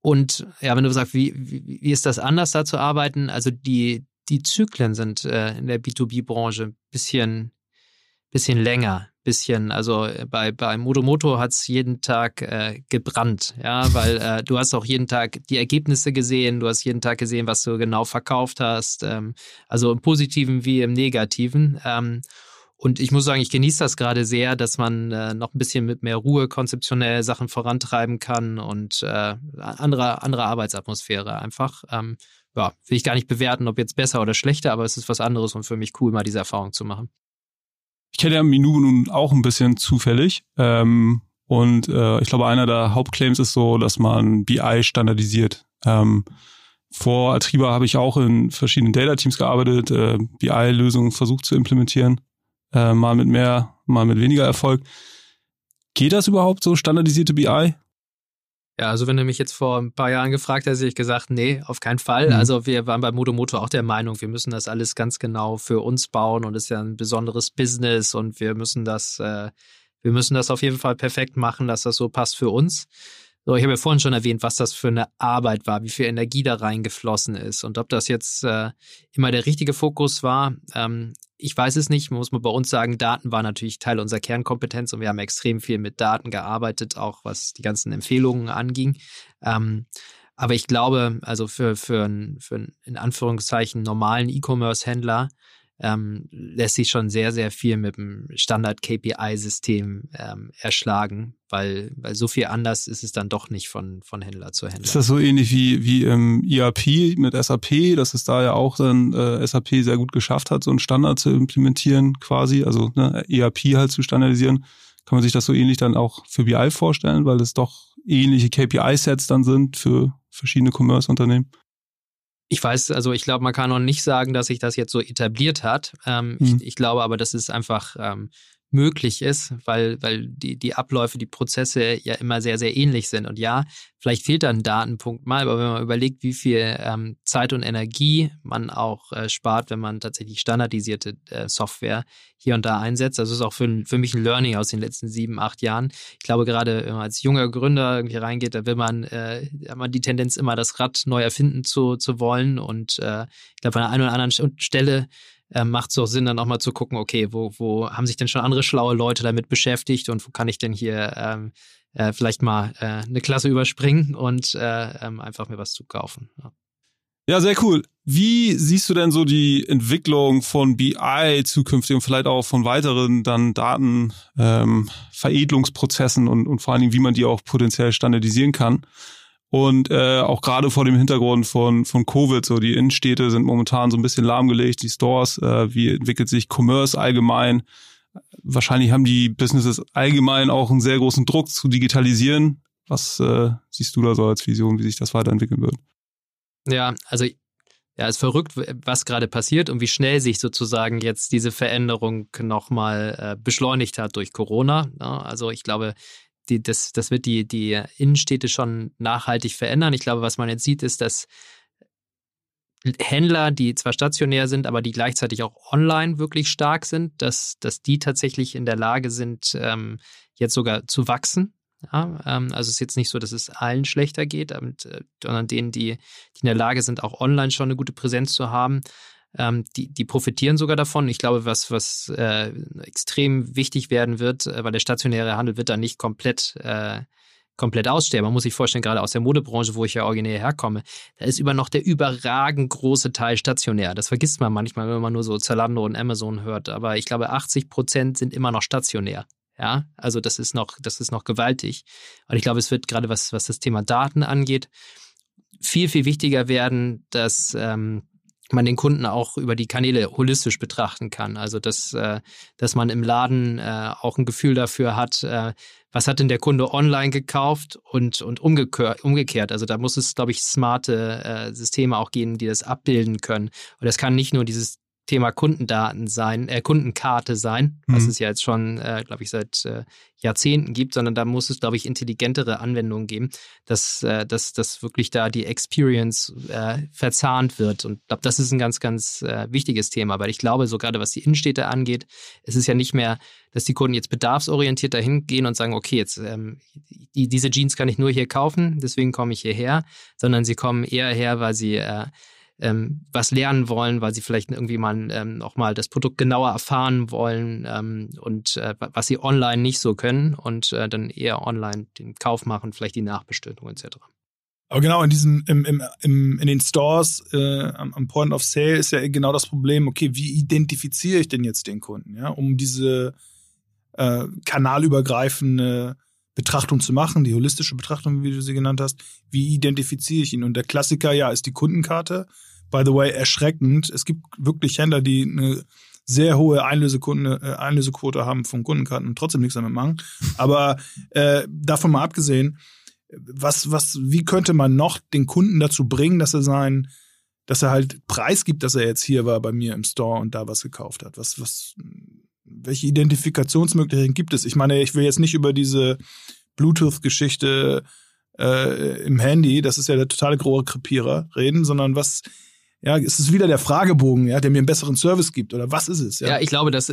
Und ja, wenn du sagst, wie, wie, wie ist das anders da zu arbeiten? Also die, die Zyklen sind äh, in der B2B-Branche ein bisschen, bisschen länger, bisschen, also äh, bei, bei Modomoto hat es jeden Tag äh, gebrannt, ja, weil äh, du hast auch jeden Tag die Ergebnisse gesehen, du hast jeden Tag gesehen, was du genau verkauft hast, ähm, also im Positiven wie im Negativen. Ähm, und ich muss sagen, ich genieße das gerade sehr, dass man äh, noch ein bisschen mit mehr Ruhe konzeptionell Sachen vorantreiben kann und äh, andere, andere Arbeitsatmosphäre einfach. Ähm, ja, will ich gar nicht bewerten, ob jetzt besser oder schlechter, aber es ist was anderes und für mich cool, mal diese Erfahrung zu machen. Ich kenne ja Minubo nun auch ein bisschen zufällig. Ähm, und äh, ich glaube, einer der Hauptclaims ist so, dass man BI standardisiert. Ähm, vor Atriba habe ich auch in verschiedenen Data-Teams gearbeitet, äh, BI-Lösungen versucht zu implementieren. Äh, mal mit mehr, mal mit weniger Erfolg. Geht das überhaupt so, standardisierte BI? Ja, also wenn du mich jetzt vor ein paar Jahren gefragt hättest, hätte ich gesagt, nee, auf keinen Fall. Mhm. Also wir waren bei Modomoto auch der Meinung, wir müssen das alles ganz genau für uns bauen und es ist ja ein besonderes Business und wir müssen das, äh, wir müssen das auf jeden Fall perfekt machen, dass das so passt für uns. So, ich habe ja vorhin schon erwähnt, was das für eine Arbeit war, wie viel Energie da reingeflossen ist und ob das jetzt äh, immer der richtige Fokus war. Ähm, ich weiß es nicht, muss man bei uns sagen, Daten war natürlich Teil unserer Kernkompetenz und wir haben extrem viel mit Daten gearbeitet, auch was die ganzen Empfehlungen anging. Ähm, aber ich glaube, also für, für, einen, für einen in Anführungszeichen normalen E-Commerce-Händler ähm, lässt sich schon sehr, sehr viel mit dem Standard-KPI-System ähm, erschlagen, weil, weil so viel anders ist es dann doch nicht von, von Händler zu Händler. Ist das so ähnlich wie, wie im ERP mit SAP, dass es da ja auch dann äh, SAP sehr gut geschafft hat, so einen Standard zu implementieren quasi, also ne, ERP halt zu standardisieren? Kann man sich das so ähnlich dann auch für BI vorstellen, weil es doch ähnliche KPI-Sets dann sind für verschiedene Commerce-Unternehmen? Ich weiß, also ich glaube, man kann noch nicht sagen, dass sich das jetzt so etabliert hat. Ähm, Mhm. ich, ich glaube aber, dass es einfach ähm, möglich ist, weil, weil die, die Abläufe, die Prozesse ja immer sehr, sehr ähnlich sind. Und ja, vielleicht fehlt da ein Datenpunkt mal, aber wenn man überlegt, wie viel ähm, Zeit und Energie man auch äh, spart, wenn man tatsächlich standardisierte äh, Software hier und da einsetzt, das ist auch für, für mich ein Learning aus den letzten sieben, acht Jahren. Ich glaube, gerade wenn man als junger Gründer irgendwie reingeht, da will man, äh, hat man die Tendenz, immer das Rad neu erfinden zu, zu wollen. Und äh, ich glaube, an einer einen oder anderen Stelle äh, macht es auch Sinn, dann auch mal zu gucken, okay, wo, wo haben sich denn schon andere schlaue Leute damit beschäftigt und wo kann ich denn hier ähm, äh, vielleicht mal äh, eine Klasse überspringen und äh, ähm, einfach mir was zu kaufen. Ja. Ja, sehr cool. Wie siehst du denn so die Entwicklung von BI zukünftig und vielleicht auch von weiteren dann Datenveredelungsprozessen ähm, und, und vor allen Dingen, wie man die auch potenziell standardisieren kann? Und äh, auch gerade vor dem Hintergrund von, von Covid, so die Innenstädte sind momentan so ein bisschen lahmgelegt, die Stores, äh, wie entwickelt sich Commerce allgemein? Wahrscheinlich haben die Businesses allgemein auch einen sehr großen Druck zu digitalisieren. Was äh, siehst du da so als Vision, wie sich das weiterentwickeln wird? Ja, also ja, ist verrückt, was gerade passiert und wie schnell sich sozusagen jetzt diese Veränderung nochmal äh, beschleunigt hat durch Corona. Ja, also ich glaube, die, das, das wird die, die Innenstädte schon nachhaltig verändern. Ich glaube, was man jetzt sieht, ist, dass Händler, die zwar stationär sind, aber die gleichzeitig auch online wirklich stark sind, dass, dass die tatsächlich in der Lage sind, ähm, jetzt sogar zu wachsen. Ja, ähm, also es ist jetzt nicht so, dass es allen schlechter geht, äh, sondern denen, die, die in der Lage sind, auch online schon eine gute Präsenz zu haben, ähm, die, die profitieren sogar davon. Ich glaube, was, was äh, extrem wichtig werden wird, äh, weil der stationäre Handel wird dann nicht komplett äh, komplett aussterben. Man muss sich vorstellen, gerade aus der Modebranche, wo ich ja originär herkomme, da ist über noch der überragend große Teil stationär. Das vergisst man manchmal, wenn man nur so Zalando und Amazon hört. Aber ich glaube, 80 Prozent sind immer noch stationär. Ja, also das ist noch, das ist noch gewaltig. Und ich glaube, es wird gerade was, was das Thema Daten angeht, viel, viel wichtiger werden, dass ähm, man den Kunden auch über die Kanäle holistisch betrachten kann. Also dass, äh, dass man im Laden äh, auch ein Gefühl dafür hat, äh, was hat denn der Kunde online gekauft und, und umgekehrt. Also da muss es, glaube ich, smarte Systeme auch geben, die das abbilden können. Und das kann nicht nur dieses Thema Kundendaten sein, äh, Kundenkarte sein, was mhm. es ja jetzt schon, äh, glaube ich, seit äh, Jahrzehnten gibt, sondern da muss es, glaube ich, intelligentere Anwendungen geben, dass, äh, dass, dass wirklich da die Experience äh, verzahnt wird. Und ich glaube, das ist ein ganz, ganz äh, wichtiges Thema, weil ich glaube, so gerade was die Innenstädte angeht, es ist ja nicht mehr, dass die Kunden jetzt bedarfsorientiert dahin gehen und sagen, okay, jetzt ähm, die, diese Jeans kann ich nur hier kaufen, deswegen komme ich hierher, sondern sie kommen eher her, weil sie äh, ähm, was lernen wollen, weil sie vielleicht irgendwie mal ähm, auch mal das Produkt genauer erfahren wollen ähm, und äh, was sie online nicht so können und äh, dann eher online den Kauf machen, vielleicht die Nachbestellung etc. Aber genau in diesem, im, im, im, in den Stores äh, am, am Point of Sale ist ja genau das Problem, okay, wie identifiziere ich denn jetzt den Kunden, ja, um diese äh, kanalübergreifende Betrachtung zu machen, die holistische Betrachtung, wie du sie genannt hast. Wie identifiziere ich ihn? Und der Klassiker, ja, ist die Kundenkarte. By the way, erschreckend. Es gibt wirklich Händler, die eine sehr hohe Einlösekunde, äh, Einlösequote haben von Kundenkarten und trotzdem nichts damit machen. Aber äh, davon mal abgesehen, was, was, wie könnte man noch den Kunden dazu bringen, dass er sein, dass er halt Preis gibt, dass er jetzt hier war bei mir im Store und da was gekauft hat? Was, was, welche Identifikationsmöglichkeiten gibt es? Ich meine, ich will jetzt nicht über diese Bluetooth-Geschichte äh, im Handy, das ist ja der totale große Krepierer, reden, sondern was, ja, ist es wieder der Fragebogen, ja, der mir einen besseren Service gibt oder was ist es? Ja, ja ich glaube, dass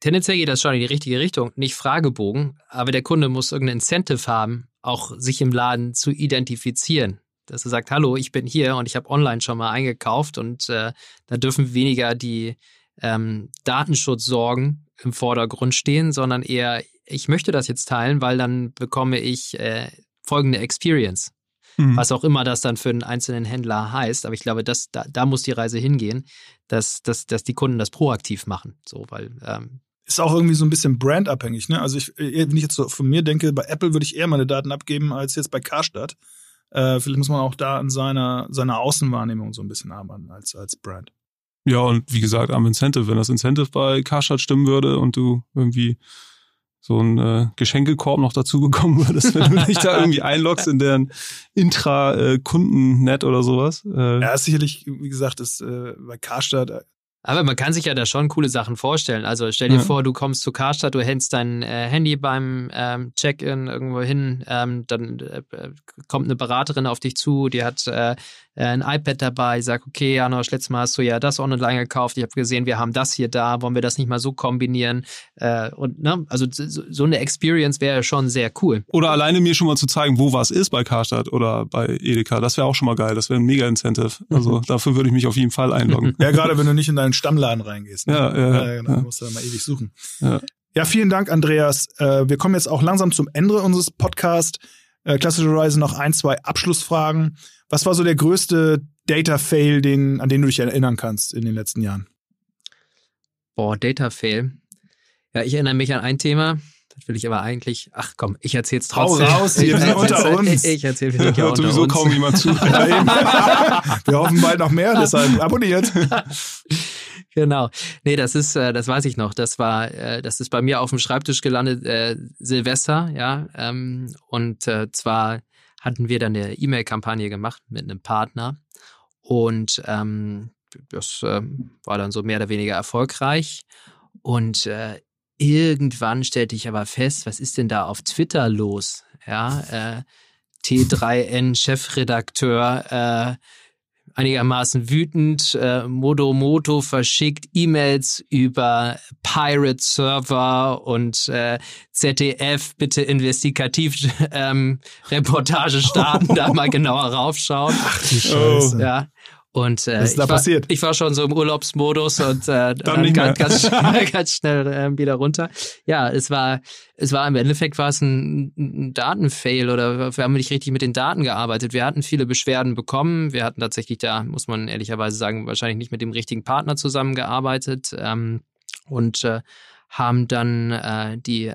tendenziell geht das schon in die richtige Richtung, nicht Fragebogen, aber der Kunde muss irgendein Incentive haben, auch sich im Laden zu identifizieren. Dass er sagt, hallo, ich bin hier und ich habe online schon mal eingekauft und äh, da dürfen weniger die ähm, Datenschutzsorgen im Vordergrund stehen, sondern eher, ich möchte das jetzt teilen, weil dann bekomme ich äh, folgende Experience. Mhm. Was auch immer das dann für einen einzelnen Händler heißt. Aber ich glaube, das, da, da muss die Reise hingehen, dass, dass, dass die Kunden das proaktiv machen. So, weil ähm, ist auch irgendwie so ein bisschen brandabhängig. Ne? Also ich, äh, wenn ich jetzt so von mir denke, bei Apple würde ich eher meine Daten abgeben als jetzt bei Karstadt. Äh, vielleicht muss man auch da an seiner, seiner Außenwahrnehmung so ein bisschen arbeiten als, als Brand. Ja, und wie gesagt, am Incentive, wenn das Incentive bei Karstadt stimmen würde und du irgendwie so ein äh, Geschenkekorb noch dazu bekommen würdest, wenn du dich da irgendwie einloggst in deren Intra-Kundennet oder sowas. Äh. Ja, sicherlich, wie gesagt, ist äh, bei Karstadt aber man kann sich ja da schon coole Sachen vorstellen. Also stell dir ja. vor, du kommst zu Karstadt, du hältst dein äh, Handy beim ähm, Check-in irgendwo hin, ähm, dann äh, kommt eine Beraterin auf dich zu, die hat äh, ein iPad dabei, sagt, okay, Janosch, letztes Mal hast du ja das online gekauft, ich habe gesehen, wir haben das hier da, wollen wir das nicht mal so kombinieren? Äh, und ne, also so, so eine Experience wäre schon sehr cool. Oder alleine mir schon mal zu zeigen, wo was ist bei Karstadt oder bei Edeka, das wäre auch schon mal geil, das wäre ein Mega-Incentive. Also mhm. dafür würde ich mich auf jeden Fall einloggen. Ja, gerade wenn du nicht in deinen Stammladen reingehst. Ne? Ja, ja, ja. Genau, ja. musst du dann mal ewig suchen. Ja. ja, vielen Dank, Andreas. Äh, wir kommen jetzt auch langsam zum Ende unseres Podcasts. Äh, klassischerweise noch ein, zwei Abschlussfragen. Was war so der größte Data-Fail, den, an den du dich erinnern kannst in den letzten Jahren? Boah, Data-Fail. Ja, ich erinnere mich an ein Thema. Das will ich aber eigentlich. Ach komm, ich erzähl's trotzdem. Hau raus, hier sind unter uns. Ich, ich erzähle vielleicht ja sowieso uns. kaum jemand zu. Wir hoffen bald noch mehr, deshalb abonniert. Genau. Nee, das ist, äh, das weiß ich noch. Das war, äh, das ist bei mir auf dem Schreibtisch gelandet, äh, Silvester, ja. Ähm, und äh, zwar hatten wir dann eine E-Mail-Kampagne gemacht mit einem Partner. Und ähm, das äh, war dann so mehr oder weniger erfolgreich. Und äh, irgendwann stellte ich aber fest, was ist denn da auf Twitter los? Ja, äh, T3N-Chefredakteur, äh, einigermaßen wütend. Äh, Modomoto verschickt E-Mails über Pirate-Server und äh, ZDF bitte investigativ ähm, Reportage starten, da mal genauer raufschauen. Ach die Scheiße. Ja. Und äh, Was ist da ich, passiert? War, ich war schon so im Urlaubsmodus und äh, dann, dann ganz, ganz, schnell, ganz schnell äh, wieder runter. Ja, es war, es war im Endeffekt war es ein, ein Datenfail oder wir haben nicht richtig mit den Daten gearbeitet. Wir hatten viele Beschwerden bekommen. Wir hatten tatsächlich da, muss man ehrlicherweise sagen, wahrscheinlich nicht mit dem richtigen Partner zusammengearbeitet. Ähm, und äh, haben dann äh, die äh,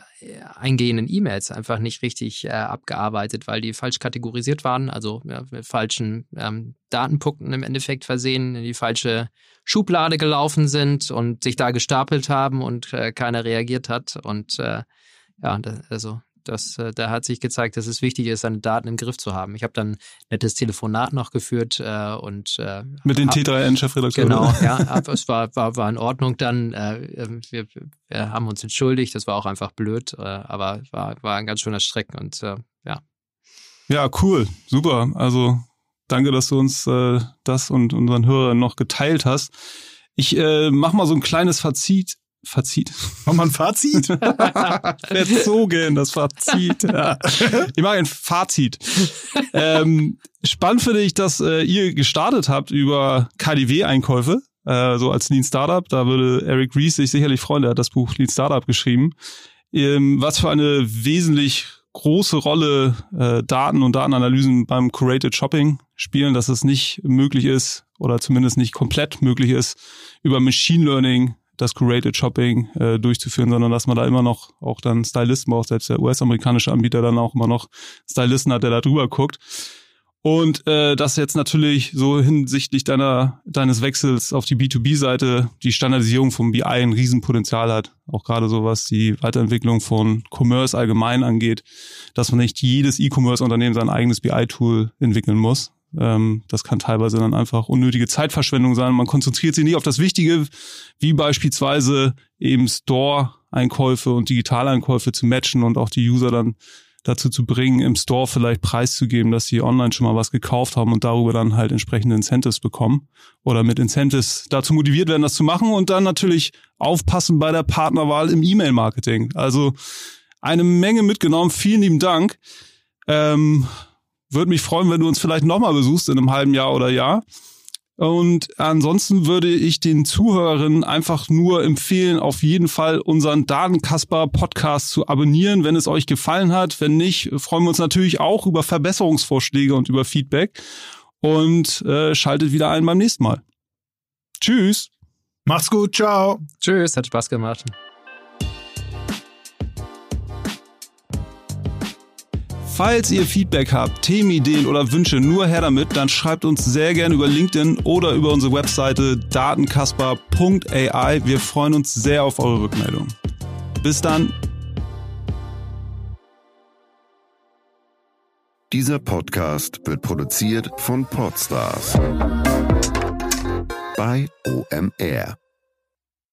eingehenden E-Mails einfach nicht richtig äh, abgearbeitet, weil die falsch kategorisiert waren, also ja, mit falschen ähm, Datenpunkten im Endeffekt versehen, in die falsche Schublade gelaufen sind und sich da gestapelt haben und äh, keiner reagiert hat. Und äh, ja, das, also das, äh, da hat sich gezeigt, dass es wichtig ist, seine Daten im Griff zu haben. Ich habe dann ein nettes Telefonat noch geführt äh, und äh, mit den T3N-Chefredakteuren. Genau, ja, aber es war, war, war in Ordnung dann. Äh, ähm, wir, wir haben uns entschuldigt, das war auch einfach blöd, äh, aber war, war ein ganz schöner Strecken und äh, ja. Ja, cool, super. Also danke, dass du uns das und unseren Hörern noch geteilt hast. Ich äh, mach mal so ein kleines Fazit Fazit. Mach mal ein Fazit? Verzogen, das Fazit. Ja. Ich mache ein Fazit. Ähm, spannend finde ich, dass äh, ihr gestartet habt über KDW-Einkäufe, äh, so als Lean Startup. Da würde Eric Rees sich sicherlich freuen, der hat das Buch Lean Startup geschrieben. Ähm, was für eine wesentlich große Rolle äh, Daten und Datenanalysen beim Curated Shopping spielen, dass es nicht möglich ist oder zumindest nicht komplett möglich ist, über Machine Learning das Curated Shopping äh, durchzuführen, sondern dass man da immer noch auch dann Stylisten braucht, selbst der US-amerikanische Anbieter dann auch immer noch Stylisten hat, der da drüber guckt. Und äh, das jetzt natürlich so hinsichtlich deiner deines Wechsels auf die B2B-Seite die Standardisierung vom BI ein Riesenpotenzial hat. Auch gerade so was die Weiterentwicklung von Commerce allgemein angeht, dass man nicht jedes E-Commerce-Unternehmen sein eigenes BI-Tool entwickeln muss, ähm, das kann teilweise dann einfach unnötige Zeitverschwendung sein. Man konzentriert sich nicht auf das Wichtige, wie beispielsweise eben Store-Einkäufe und Digitaleinkäufe zu matchen und auch die User dann dazu zu bringen, im Store vielleicht preiszugeben, dass sie online schon mal was gekauft haben und darüber dann halt entsprechende Incentives bekommen oder mit Incentives dazu motiviert werden, das zu machen und dann natürlich aufpassen bei der Partnerwahl im E-Mail-Marketing. Also eine Menge mitgenommen. Vielen lieben Dank. Ähm, würde mich freuen, wenn du uns vielleicht nochmal besuchst in einem halben Jahr oder Jahr. Und ansonsten würde ich den Zuhörerinnen einfach nur empfehlen, auf jeden Fall unseren Datenkasper Podcast zu abonnieren, wenn es euch gefallen hat. Wenn nicht, freuen wir uns natürlich auch über Verbesserungsvorschläge und über Feedback. Und äh, schaltet wieder ein beim nächsten Mal. Tschüss. Macht's gut. Ciao. Tschüss. Hat Spaß gemacht. Falls ihr Feedback habt, Themenideen oder Wünsche, nur her damit, dann schreibt uns sehr gerne über LinkedIn oder über unsere Webseite datenkasper.ai. Wir freuen uns sehr auf eure Rückmeldung. Bis dann. Dieser Podcast wird produziert von Podstars bei OMR.